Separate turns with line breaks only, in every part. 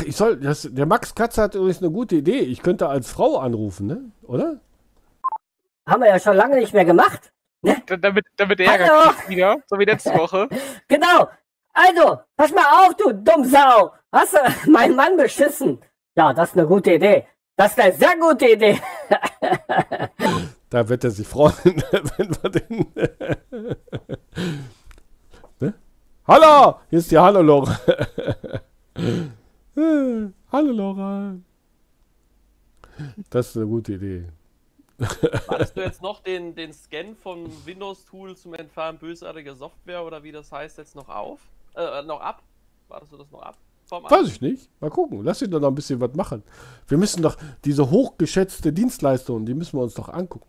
Ach, ich soll. Das, der Max Katz hat übrigens eine gute Idee. Ich könnte als Frau anrufen, ne? Oder?
Haben wir ja schon lange nicht mehr gemacht. Ne?
Da- Damit, damit der Ärger
Hallo.
kriegt wieder, so wie letzte Woche.
Genau. Also, pass mal auf, du Dummsau. Hast du meinen Mann beschissen? Ja, das ist eine gute Idee. Das ist eine sehr gute Idee.
Da wird er sich freuen, wenn wir den. ne? Hallo! Hier ist die. Äh, Hallo Laura. Das ist eine gute Idee.
Hattest du jetzt noch den, den Scan von Windows-Tool zum Entfernen bösartiger Software oder wie das heißt jetzt noch auf? Äh, noch ab? Wartest du das noch ab?
Weiß ich nicht. Mal gucken. Lass ihn doch noch ein bisschen was machen. Wir müssen doch diese hochgeschätzte Dienstleistung, die müssen wir uns doch angucken.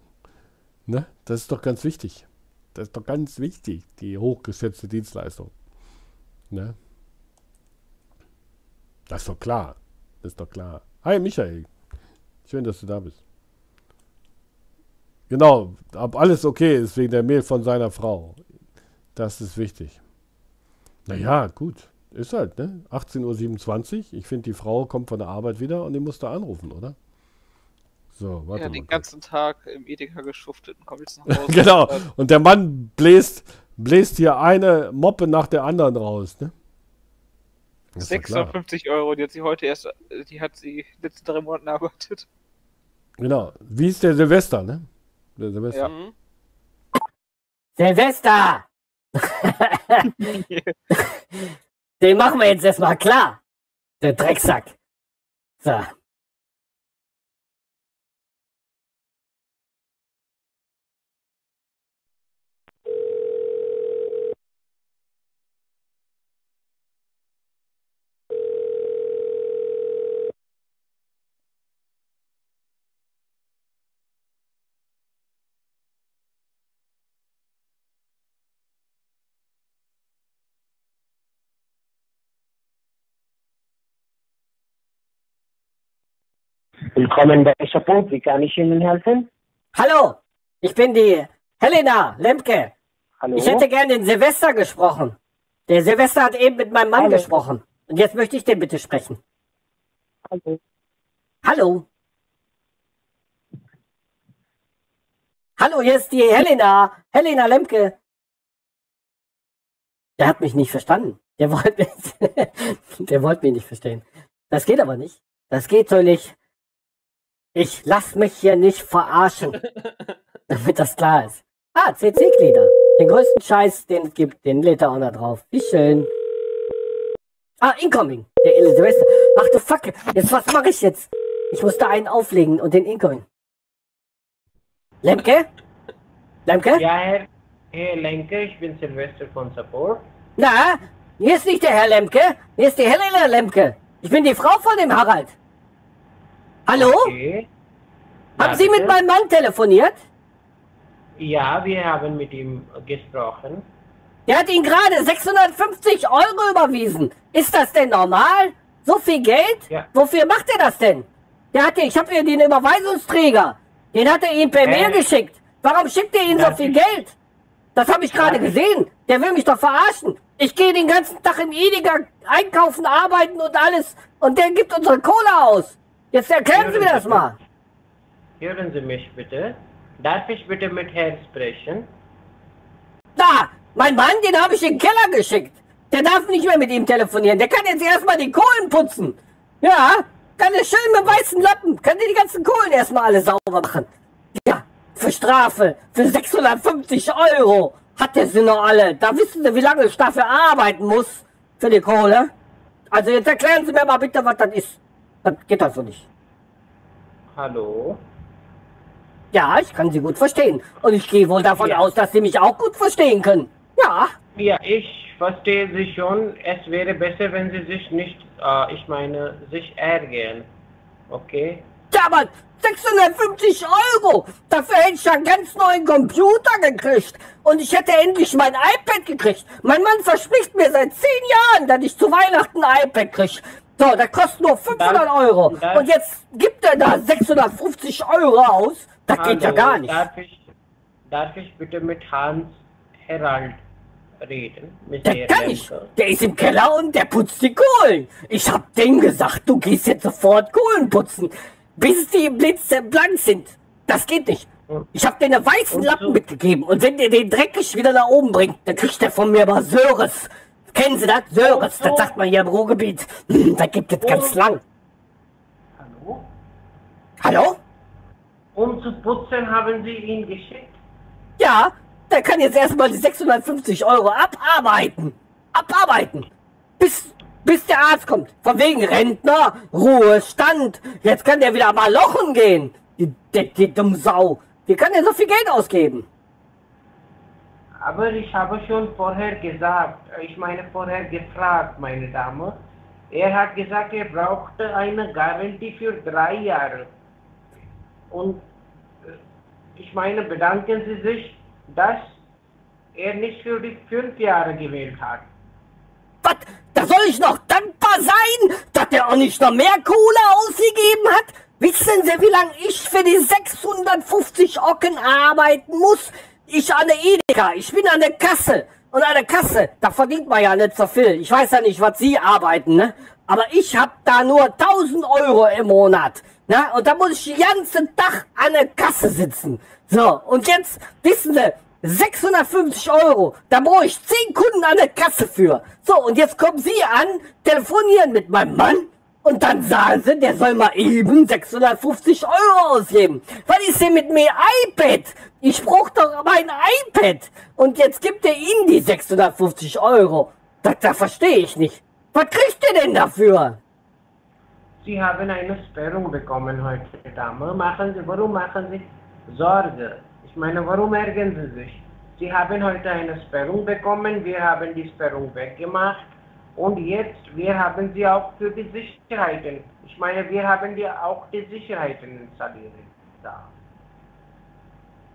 Ne? Das ist doch ganz wichtig. Das ist doch ganz wichtig, die hochgeschätzte Dienstleistung. Ne? Das ist doch klar. Das ist doch klar. Hi Michael. Schön, dass du da bist. Genau, ob alles okay ist wegen der Mail von seiner Frau. Das ist wichtig. Naja, gut. Ist halt, ne? 18.27 Uhr. Ich finde, die Frau kommt von der Arbeit wieder und die muss da anrufen, oder? So, warte
Ja,
mal.
den
kurz.
ganzen Tag im Edeka geschuftet und kommt jetzt nach Hause.
genau.
Äh,
Und der Mann bläst, bläst hier eine Moppe nach der anderen raus, ne? Das ist doch klar.
650 Euro, die hat sie heute erst, die hat sie letzten drei Monaten erarbeitet.
Genau. Wie ist der Silvester, ne? Der Silvester.
Ja.
Mhm.
Silvester! Den machen wir jetzt erstmal klar. Der Drecksack. So.
Willkommen bei Support. Wie kann ich Ihnen helfen?
Hallo, ich bin die Helena Lemke.
Hallo?
Ich hätte gern den Silvester gesprochen. Der Silvester hat eben mit meinem Mann
Hallo.
gesprochen. Und jetzt möchte ich den bitte sprechen.
Hallo.
Hallo. Hallo, hier ist die Helena. Helena Lemke. Der hat mich nicht verstanden. Der wollte mich, der wollte mich nicht verstehen. Das geht aber nicht. Das geht so nicht. Ich lass mich hier nicht verarschen. damit das klar ist. Ah, CC-Glieder. Den größten Scheiß, den es gibt, den lädt er auch noch drauf. Wie schön. Ah, Incoming. Der Ille Silvester. Ach du Fuck. Jetzt, was mache ich jetzt? Ich musste einen auflegen und den Incoming. Lemke? Lemke?
Ja, Herr, Herr Lenke, ich bin Silvester von Support.
Na, hier ist nicht der Herr Lemke. Hier ist die Helena Lemke. Ich bin die Frau von dem Harald. Hallo?
Okay.
Haben
Ja,
Sie mit
bitte?
meinem Mann telefoniert?
Ja, wir haben mit ihm gesprochen.
Der hat Ihnen gerade 650 Euro überwiesen. Ist das denn normal? So viel Geld?
Ja.
Wofür macht er das denn? Der hatte, ich habe hier den Überweisungsträger. Den hat er Ihnen per
Äh.
Mail geschickt. Warum schickt er Ihnen so viel Geld? Das habe ich gerade gesehen. Der will mich doch verarschen. Ich gehe den ganzen Tag im Edeka einkaufen, arbeiten und alles. Und der gibt unsere Kohle aus. Jetzt erklären Sie mir das mal.
Hören Sie mich bitte. Darf ich bitte mit Herrn sprechen?
Da, mein Mann, den habe ich in den Keller geschickt. Der darf nicht mehr mit ihm telefonieren. Der kann jetzt erstmal die Kohlen putzen. Ja, kann er schön mit weißen Lappen, kann der die ganzen Kohlen erstmal alle sauber machen. Ja, für Strafe, für 650 Euro hat der sie noch alle. Da wissen Sie, wie lange ich dafür arbeiten muss für die Kohle. Also jetzt erklären Sie mir mal bitte, was das ist. Das geht das so nicht.
Hallo?
Ja, ich kann Sie gut verstehen. Und ich gehe wohl davon
Ja.
aus, dass Sie mich auch gut verstehen können. Ja,
Ja, ich verstehe Sie schon. Es wäre besser, wenn Sie sich nicht, äh, ich meine, sich ärgern. Okay?
Ja, aber 650 Euro! Dafür hätte ich einen ganz neuen Computer gekriegt. Und ich hätte endlich mein iPad gekriegt. Mein Mann verspricht mir seit 10 Jahren, dass ich zu Weihnachten ein iPad kriege. So, das kostet nur 500
Dann-
Euro.
dann-
Und jetzt gibt er da 650 Euro aus. Das geht ja
Hallo,
gar nicht.
Darf ich, darf ich bitte mit Hans Herald reden mit
Der kann nicht.
Lemke.
Der ist im Keller und der putzt die Kohlen. Ich hab dem gesagt, du gehst jetzt sofort Kohlen putzen, bis die blitzeblank sind. Das geht nicht. Ich hab dir eine weißen Lappen mitgegeben und wenn der den dreckig wieder nach oben bringt, dann kriegt der von mir aber Söres. Kennen Sie das?
So-
das sagt man hier im Ruhrgebiet. Das gibt es ganz lang.
Hallo?
Hallo?
Um zu putzen haben Sie ihn geschickt?
Ja, der kann jetzt erstmal die 650 Euro abarbeiten. Abarbeiten. Bis, bis der Arzt kommt. Von wegen Rentner, Ruhestand. Jetzt kann der wieder mal lochen gehen. Die, die, die dumme Sau. Wie kann der so viel Geld ausgeben?
Aber ich habe schon vorher gesagt, ich meine vorher gefragt, meine Dame. Er hat gesagt, er brauchte eine Garantie für drei Jahre. Und äh, ich meine, bedanken Sie sich, dass er nicht für die fünf Jahre gewählt hat.
Was? Da soll ich noch dankbar sein, dass der auch nicht noch mehr Kohle ausgegeben hat? Wissen Sie, wie lange ich für die 650 Ocken arbeiten muss? Ich an der Edeka, ich bin an der Kasse. Und an der Kasse, da verdient man ja nicht so viel. Ich weiß ja nicht, was Sie arbeiten, ne? Aber ich hab da nur 1000 Euro im Monat. Ne? Und da muss ich den ganzen Tag an der Kasse sitzen. So, und jetzt, wissen Sie, 650 Euro. Da brauche ich 10 Kunden an der Kasse für. So, und jetzt kommen Sie an, telefonieren mit meinem Mann und dann sagen Sie, der soll mal eben 650 Euro ausgeben. Was ist denn mit mir iPad? Ich brauche doch mein iPad. Und jetzt gibt er Ihnen die 650 Euro. Das, das verstehe ich nicht. Was kriegt ihr denn dafür?
Sie haben eine Sperrung bekommen heute, Dame. Machen Sie, warum machen Sie Sorge? Ich meine, warum ärgern Sie sich? Sie haben heute eine Sperrung bekommen, wir haben die Sperrung weggemacht und jetzt, wir haben sie auch für die Sicherheiten. Ich meine, wir haben die auch die Sicherheiten installiert. Da.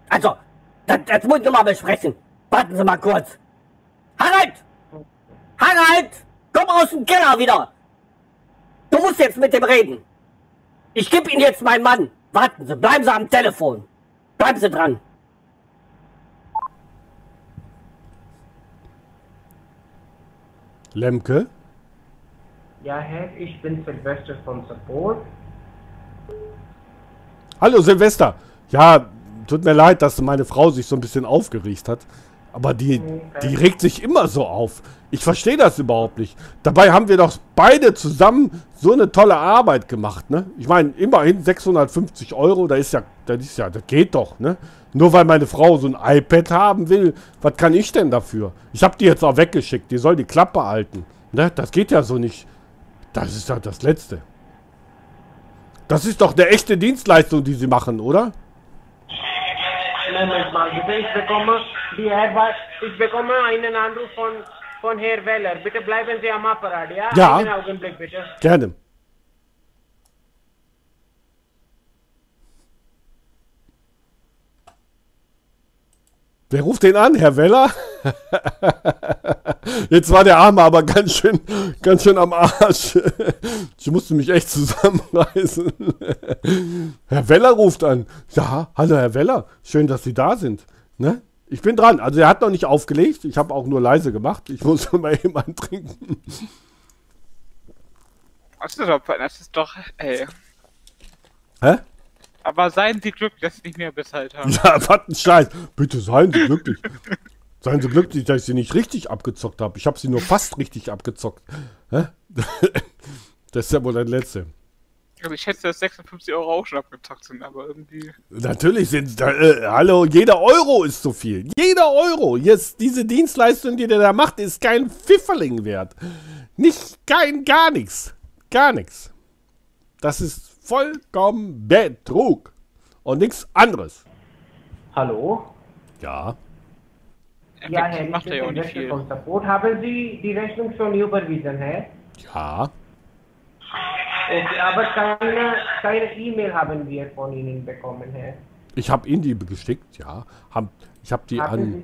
Also, das, das muss ich mal besprechen. Warten Sie mal kurz. Harald! Harald! Komm aus dem Keller wieder! Du musst jetzt mit dem reden. Ich gebe Ihnen jetzt meinen Mann. Warten Sie, bleiben Sie am Telefon. Bleiben Sie dran.
Lemke?
Ja, Herr, ich bin Silvester von Support.
Hallo Silvester. Ja, tut mir leid, dass meine Frau sich so ein bisschen aufgeregt hat. Aber die, die regt sich immer so auf. Ich verstehe das überhaupt nicht. Dabei haben wir doch beide zusammen so eine tolle Arbeit gemacht, ne? Ich meine, immerhin 650 Euro, da ist ja, das ist ja, das geht doch, ne? Nur weil meine Frau so ein iPad haben will, was kann ich denn dafür? Ich habe die jetzt auch weggeschickt, die soll die Klappe halten. Ne? Das geht ja so nicht. Das ist doch das Letzte. Das ist doch eine echte Dienstleistung, die sie machen, oder?
Moment mal, bitte, ich bekomme die Arbeit, ich bekomme einen Anruf von, von Herr Weller. Bitte bleiben Sie am Apparat, ja?
Ja.
Einen Augenblick, bitte.
Gerne. Wer ruft den an, Herr Weller? Jetzt war der Arme aber ganz schön, ganz schön am Arsch. Ich musste mich echt zusammenreißen. Herr Weller ruft an. Ja, hallo Herr Weller. Schön, dass Sie da sind. Ne? Ich bin dran. Also er hat noch nicht aufgelegt. Ich habe auch nur leise gemacht. Ich muss mal eben antrinken.
Das ist doch, das ist doch, ey.
Hä?
Aber seien Sie glücklich, dass Sie nicht mehr bezahlt haben.
Ja, was ein Scheiß. Bitte seien Sie glücklich. Seien Sie glücklich, dass ich sie nicht richtig abgezockt habe. Ich habe sie nur fast richtig abgezockt. Hä? Das ist ja wohl das Letzte.
Also ich schätze, dass 56 Euro auch schon abgezockt sind, aber irgendwie.
Natürlich sind es da, äh, hallo, jeder Euro ist so viel. Jeder Euro. Jetzt, diese Dienstleistung, die der da macht, ist kein Pfifferling wert. Nicht, kein, gar nichts. Gar nichts. Das ist vollkommen Betrug. Und nichts anderes.
Hallo?
Ja.
Ja, Herr,
macht er ja auch nicht viel.
von Support. Haben Sie die Rechnung schon überwiesen, Herr?
Ja.
Okay, aber keine, keine E-Mail haben wir von Ihnen bekommen, Herr.
Ich habe Ihnen die geschickt, ja. Haben, ich habe die
Haben
an.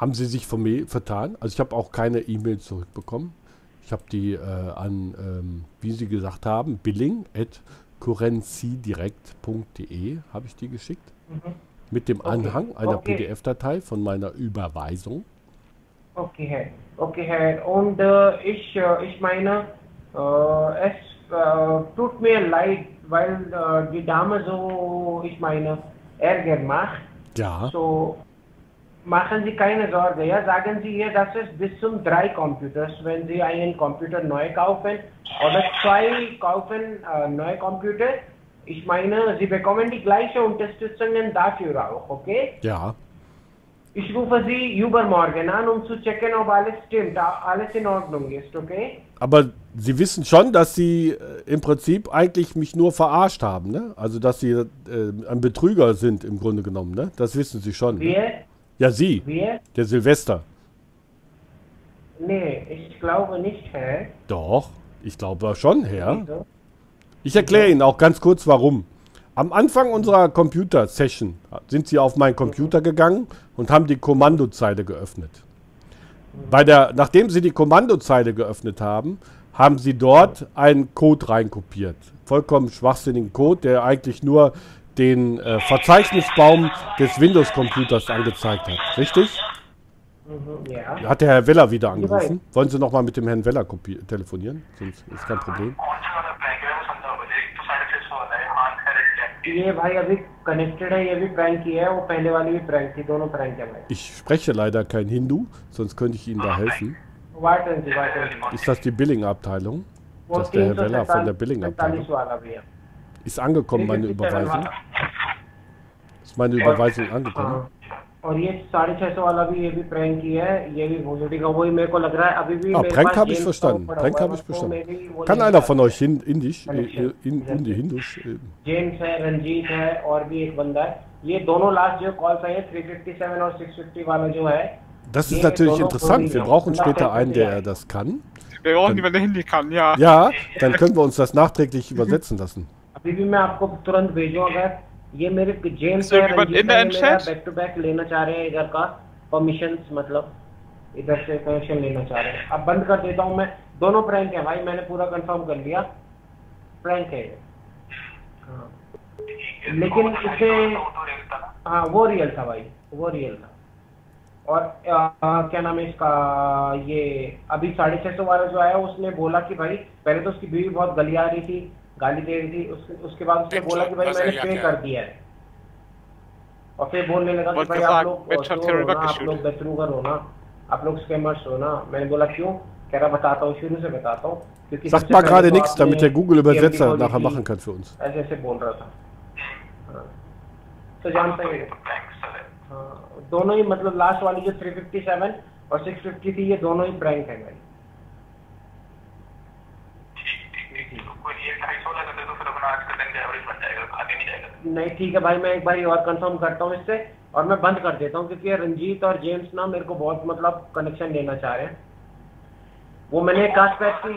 Haben Sie sich von mir vertan? Also ich habe auch keine E-Mail zurückbekommen. Ich habe die äh, an, ähm, wie Sie gesagt haben, billing at currencydirect.de habe ich die geschickt. Mit dem. Anhang einer
Okay.
PDF-Datei von meiner Überweisung.
Okay, Herr. Okay, Herr. Und äh, ich, äh, ich meine, äh, es äh, tut mir leid, weil äh, die Dame so, ich meine, Ärger macht.
Ja.
So, machen Sie keine Sorge. Ja, sagen Sie ihr, dass es bis zum drei Computers, wenn Sie einen Computer neu kaufen oder zwei kaufen äh, neue Computer. Ich meine, Sie bekommen die gleiche Unterstützungen dafür auch, okay?
Ja.
Ich rufe Sie übermorgen an, um zu checken, ob alles stimmt, alles in Ordnung ist, okay?
Aber Sie wissen schon, dass Sie äh, im Prinzip eigentlich mich nur verarscht haben, ne? Also, dass Sie äh, ein Betrüger sind im Grunde genommen, ne? Das wissen Sie schon. Ne?
Wir,
Ja, Sie,
wir,
der Silvester.
nee, ich glaube nicht, Herr.
Doch, ich glaube schon, Herr.
Wieso?
Ich erkläre Ihnen auch ganz kurz, warum. Am Anfang unserer Computer-Session sind Sie auf meinen Computer gegangen und haben die Kommandozeile geöffnet. Bei der, nachdem Sie die Kommandozeile geöffnet haben, haben Sie dort einen Code reinkopiert. Vollkommen schwachsinnigen Code, der eigentlich nur den äh, Verzeichnisbaum des Windows-Computers angezeigt hat. Richtig?
Ja.
Hat der Herr Weller wieder angerufen? Wollen Sie noch mal mit dem Herrn Weller telefonieren? Sonst ist kein Problem.
ये भाई अभी कनेक्टेड है ये भी प्रैंक किया है वो पहले वाली भी प्रैंक थी दोनों प्रैंक है भाई
Ich spreche leider kein Hindu, sonst könnte ich Ihnen da helfen.
वाटन जी वाटन जी
Ist das die Billing-Abteilung?
वो
Das ist der
तीन
Herr
सौ
Weller von der Billing-Abteilung.
सैतालीस वाला भी है
Ist angekommen, meine
357
Überweisung?
वाला।
Ist meine Überweisung angekommen?
हाँ और ये साढ़े छह सौ वाला भी ये भी प्रैंक किया है ये भी भोजड़ी का वही मेरे को लग रहा है अभी भी
Ah,
मेरे
Prank
पास
habe ich
James
verstanden.
का पड़ा
Prank
हुआ है,
habe ich
तो मैं
verstanden.
भी वो
Kann
नहीं
einer
कर
von
सकता।
euch hin, Indisch, äh, äh, in, Indi, Hindusch? Äh,
James है रंजीत है और भी एक बंदा है ये दोनों लास्ट जो कॉल्स आए हैं 357 और 650 वाला जो है
Das ist
Nee,
natürlich
Donau
interessant. Wir
Korea.
brauchen
Donau
später einen,
Korea.
der das kann.
Wir brauchen jemanden, der Hindi kann, ja.
Ja, dann können wir uns das nachträglich übersetzen lassen.
अभी भी मैं आपको तुरंत भेजूँ अगर ये मेरे James? Back to back लेना चाह रहे हैं इधर का परमिशन मतलब इधर से कनेक्शन लेना चाह रहे हैं। अब बंद कर देता हूँ मैं। दोनों प्रैंक है भाई मैंने पूरा कंफर्म कर लिया। प्रैंक है हाँ। लेकिन इसे हाँ वो रियल था भाई वो रियल था। और आ, क्या नाम है इसका ये अभी साढ़े छह सौ वाला जो आया उसने बोला कि भाई पहले तो उसकी बीवी बहुत गली आ रही थी गाली दे रही थी उसके, उसके बाद उसने बोला कि भाई मैंने पे कर दिया है। और फिर बोलने लगा कि भाई आप लोग हो ना आप लोग बेतरूगर हो ना आप लोग स्कैमर्स हो ना। मैंने बोला क्यों? कह रहा बताता हूँ शुरू से बताता हूँ क्योंकि
Sagt mal gerade nichts, damit der Google-Übersetzer
TMD
nachher machen kann für uns.
ऐसे ऐसे बोल रहा था। हाँ। तो जानते हैं हाँ दोनों ही मतलब लास्ट वाली जो 357 और 650 थी ये दोनों ही प्रैंक है भाई। नहीं ठीक है भाई मैं एक बार और कंफर्म करता हूँ इससे और मैं बंद कर देता हूँ क्योंकि रंजीत और जेम्स ना मेरे को बहुत मतलब कनेक्शन लेना चाह रहे हैं। वो मैंने कास्ट पैक की।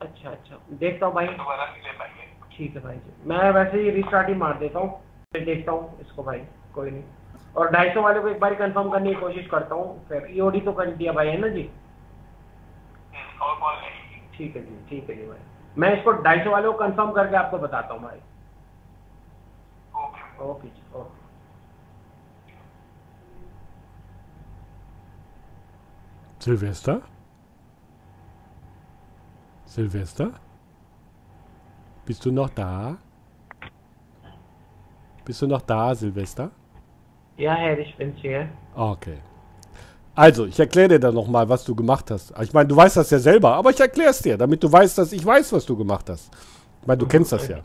अच्छा अच्छा। देखता हूँ भाई। ठीक है भाई जी। मैं वैसे ही रिस्टार्ट ही मार देता हूँ। फिर देखता हूँ इसको भाई कोई नहीं। और ढाई सौ वाले को एक बार कंफर्म करने की कोशिश करता हूँ। फिर ईओडी तो कर दिया भाई है ना जी? ठीक है जी ठीक है जी भाई। मैं इसको ढाई सौ वाले को कंफर्म करके आपको बताता हूँ भाई ओके जी okay
Silvester? Silvester? Bist du noch da? Bist du noch da, Silvester?
Ja, Herr, ich bin's hier.
Okay. Also, ich erkläre dir dann nochmal, was du gemacht hast. Ich meine, du weißt das ja selber, aber ich erkläre es dir, damit du weißt, dass ich weiß, was du gemacht hast. Ich meine, du kennst das ja.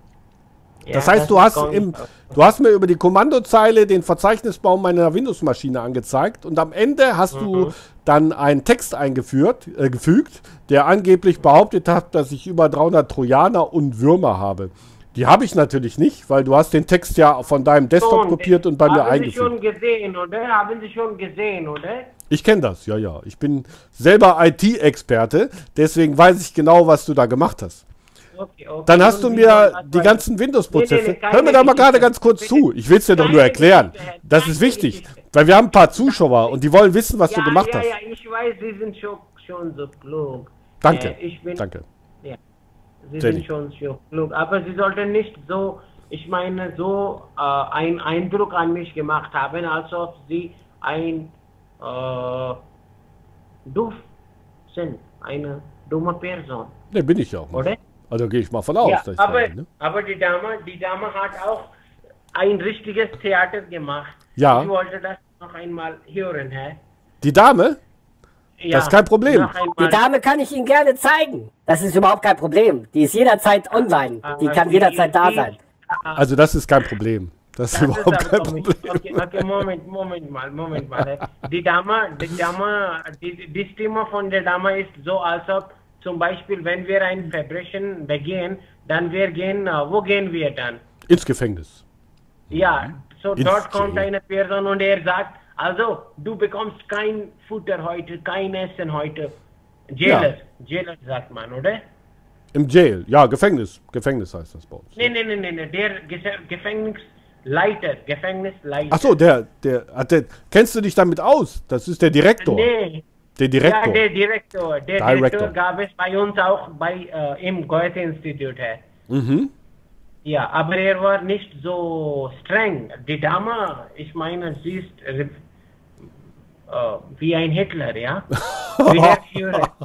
Das heißt, du hast, im, du hast mir über die Kommandozeile den Verzeichnisbaum meiner Windows-Maschine angezeigt und am Ende hast du dann einen Text eingeführt, äh, gefügt, der angeblich behauptet hat, dass ich über 300 Trojaner und Würmer habe. Die habe ich natürlich nicht, weil du hast den Text ja von deinem Desktop kopiert und bei mir
Haben Sie schon
eingefügt.
gesehen, oder? Haben Sie schon gesehen, oder?
Ich kenne das, ja, ja. Ich bin selber IT-Experte, deswegen weiß ich genau, was du da gemacht hast.
Okay, okay.
Dann hast du
Und wie
mir die ganzen
nee,
Windows-Prozesse.
nee,
Hör mir da mal gerade ganz kurz
Bitte.
zu. Ich will es dir doch nur erklären. Das ist wichtig, weil wir haben ein paar Zuschauer und die wollen wissen, was du
ja,
gemacht
ja,
hast.
Ja, ich weiß, Sie sind schon, schon so klug.
Danke.
Äh, ich bin,
Danke.
Ja, Sie
Jenny.
sind schon so klug. Aber Sie sollten nicht so, ich meine, so äh, einen Eindruck an mich gemacht haben, als ob Sie ein äh, doof sind, eine dumme Person,
Ne, bin ich ja auch.
oder?
Also gehe ich mal von aus.
ja,
dass ich
aber,
bin, ne?
aber die Dame, die Dame hat auch ein richtiges Theater gemacht.
Ja.
Ich wollte das noch einmal hören, hä?
Die Dame?
Ja,
Das ist kein Problem.
Die Dame kann ich Ihnen gerne zeigen. Das ist überhaupt kein Problem. Die ist jederzeit online. Die
Ah,
kann jederzeit da sein.
Also das ist kein Problem. Das ist
Das ist
überhaupt
aber
kein. Problem.
Okay, okay, Moment, Moment mal, Moment mal. hä? Die Dame, die Dame, die, die Stimme von der Dame ist so, als ob zum Beispiel, wenn wir ein Verbrechen begehen, dann wir gehen, äh, wo gehen wir dann?
Ins Gefängnis.
Ja, so
Ins
dort kommt
Jail.
eine Person und er sagt, also du bekommst kein Futter heute, kein Essen heute. Jailer, Jailer sagt man, oder?
Im Jail. Ja, Gefängnis. Gefängnis heißt das bei uns.
Nee, nee, nee, nee, nee, der Ge- Gefängnisleiter, Gefängnisleiter.
Ach so, der, der, hat der, kennst du dich damit aus? Das ist der Direktor.
Nee,
Der
ja,
Direktor.
der Direktor. Der. Direktor gab es bei uns auch bei, äh, im Goethe-Institut.
mhm.
Ja, aber er war nicht so streng. Die Dame, ich meine, sie ist äh, wie ein Hitler, ja? Wie der Führer.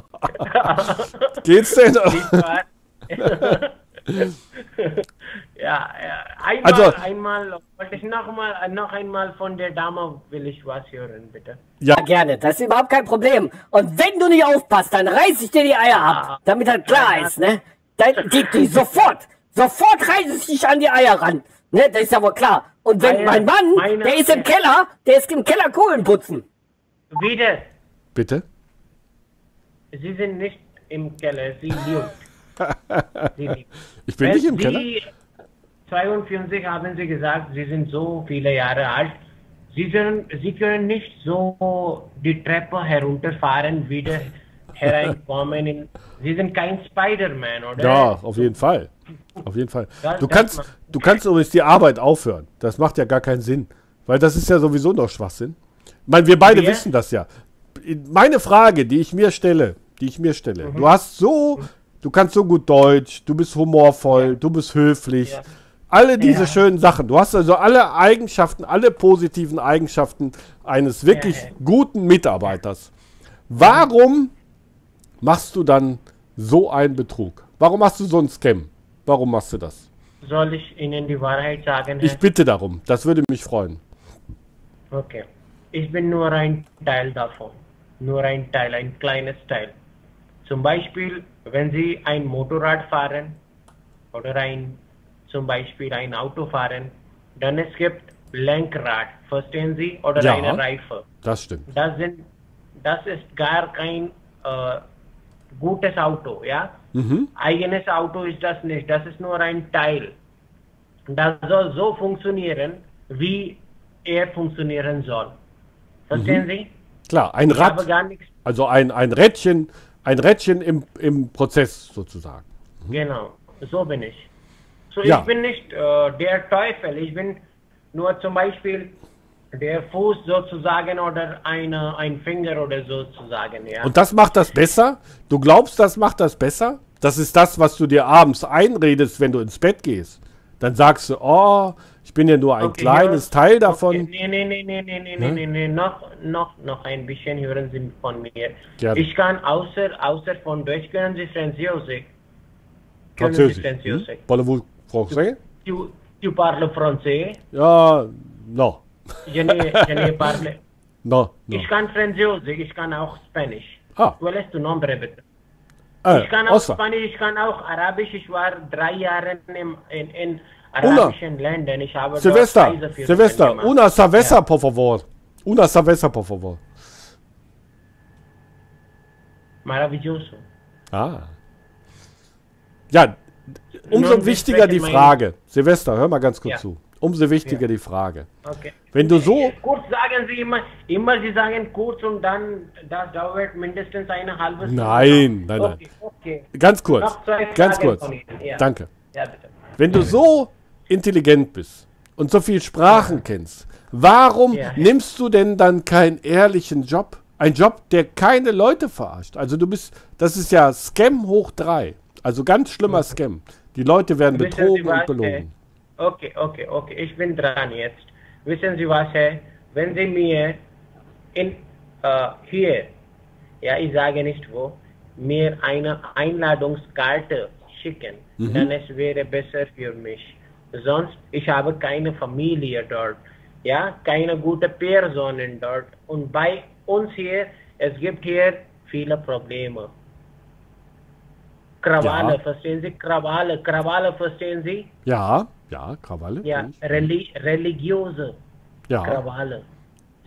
Geht's denn?
Ja, ja, einmal,
Also-
einmal, wollte ich noch mal, noch einmal von der Dame will ich was hören, bitte.
ja,
Ja, gerne. Das ist überhaupt kein Problem. Und wenn du nicht aufpasst, dann reiß ich dir die Eier ab. Damit das klar ist, ne? Dann die, die sofort, sofort reiß ich dich an die Eier ran. Ne, das ist ja wohl klar. Und wenn
Eier,
mein Mann,
meine
der ist im. Keller, der ist im Keller Kohlen putzen.
Wieder,
bitte.
Sie sind nicht im Keller, Sie lügt. Sie lügt.
Ich bin
Wenn
nicht im Keller.
Sie 52 haben Sie gesagt, Sie sind so viele Jahre alt. Sie können, Sie können nicht so die Treppe herunterfahren, wieder hereinkommen. In, Sie sind kein Spider-Man, oder?
Ja, auf jeden Fall. Auf jeden Fall. Du kannst, du kannst übrigens die Arbeit aufhören. Das macht ja gar keinen Sinn. Weil das ist ja sowieso noch Schwachsinn. Ich meine, wir beide
Wir?
wissen das ja. Meine Frage, die ich mir stelle, die ich mir stelle, du hast so, du kannst so gut Deutsch, du bist humorvoll, du bist höflich.
Ja.
Alle diese
Ja.
schönen Sachen. Du hast also alle Eigenschaften, alle positiven Eigenschaften eines wirklich
Ja.
guten Mitarbeiters. Warum machst du dann so einen Betrug? Warum machst du so einen Scam? Warum machst du das?
Soll ich Ihnen die Wahrheit sagen?
Ich bitte darum. Das würde mich freuen.
Okay. Ich bin nur ein Teil davon. Nur ein Teil, ein kleines Teil. Zum Beispiel, wenn Sie ein Motorrad fahren oder ein, zum Beispiel ein Auto fahren, dann es gibt Lenkrad, verstehen Sie, oder
Ja.
eine Reife.
Das stimmt.
Das sind, das ist gar kein äh, gutes Auto, ja?
Mhm.
Eigenes Auto ist das nicht, das ist nur ein Teil. Das soll so funktionieren, wie er funktionieren soll. Verstehen
Mhm.
Sie?
Klar, ein
Ich
Rad, also ein, ein Rädchen, ein Rädchen im, im Prozess sozusagen.
Genau, so bin ich. So,
Ja.
ich bin nicht äh, der Teufel, ich bin nur zum Beispiel der Fuß sozusagen oder eine, ein Finger oder sozusagen, ja.
Und das macht das besser? Du glaubst, das macht das besser? Das ist das, was du dir abends einredest, wenn du ins Bett gehst. Dann sagst du, oh, ich bin ja nur ein
Okay,
kleines
ja.
Teil davon.
Okay. Nee, nee, nee, nee, nee, nee, nee, nee, nee, noch, noch, noch ein bisschen hören Sie von mir.
Gerne.
Ich kann außer, außer von Deutsch können Sie Französisch. Können Sie
Französisch. Hm? Français?
Tu, tu parles français?
Ja, no.
Je ne, je ne parle.
No, no.
Ich kann Französisch, ich kann auch Spanisch.
Ah,
¿Cuál es tu nombre, bitte?
äh,
Ich kann auch
Oscar.
Spanisch, ich kann auch Arabisch. Ich war drei Jahre in, in, in arabischen Ländern. Ich habe
Silvester, Silvester, una cerveza,
Ja.
por favor. Una cerveza, por favor.
Maravilloso.
Ah. Ja, umso wichtiger die Frage. Silvester, hör mal ganz kurz
Ja.
zu. Umso wichtiger die Frage.
Okay.
Wenn du so,
Kurz sagen Sie immer, immer Sie sagen kurz und dann, das dauert mindestens eine halbe Stunde.
Nein, nein, nein.
Okay, okay.
ganz kurz, ganz kurz.
ja.
Danke.
Ja.
Wenn du so intelligent bist und so viel Sprachen kennst, warum
Ja.
nimmst du denn dann keinen ehrlichen Job? Ein Job, der keine Leute verarscht. Also du bist, das ist ja Scam hoch drei. Also ganz schlimmer Scam. Die Leute werden
Wissen
betrogen und belogen.
Okay, okay, okay, ich bin dran jetzt. Wissen Sie was, Herr? Wenn Sie mir in äh, hier, ja, ich sage nicht wo, mir eine Einladungskarte schicken, dann es wäre besser für mich. Sonst, ich habe keine Familie dort, ja, keine gute Personen dort. Und bei uns hier, es gibt hier viele Probleme. Krawalle,
Ja.
verstehen Sie? Krawalle, Krawalle, verstehen Sie?
Ja, ja, Krawalle.
Ja, reli religiöse
ja.
Krawalle.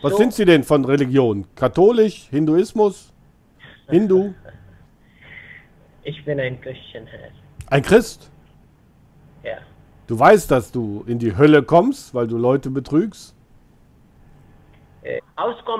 Was
So,
sind Sie denn von Religion? Katholisch, Hinduismus, Hindu,
Ich bin ein Christian, Herr.
ein Christ?
Ja.
Du weißt, dass du in die Hölle kommst, weil du Leute betrügst?
Äh, Auskommen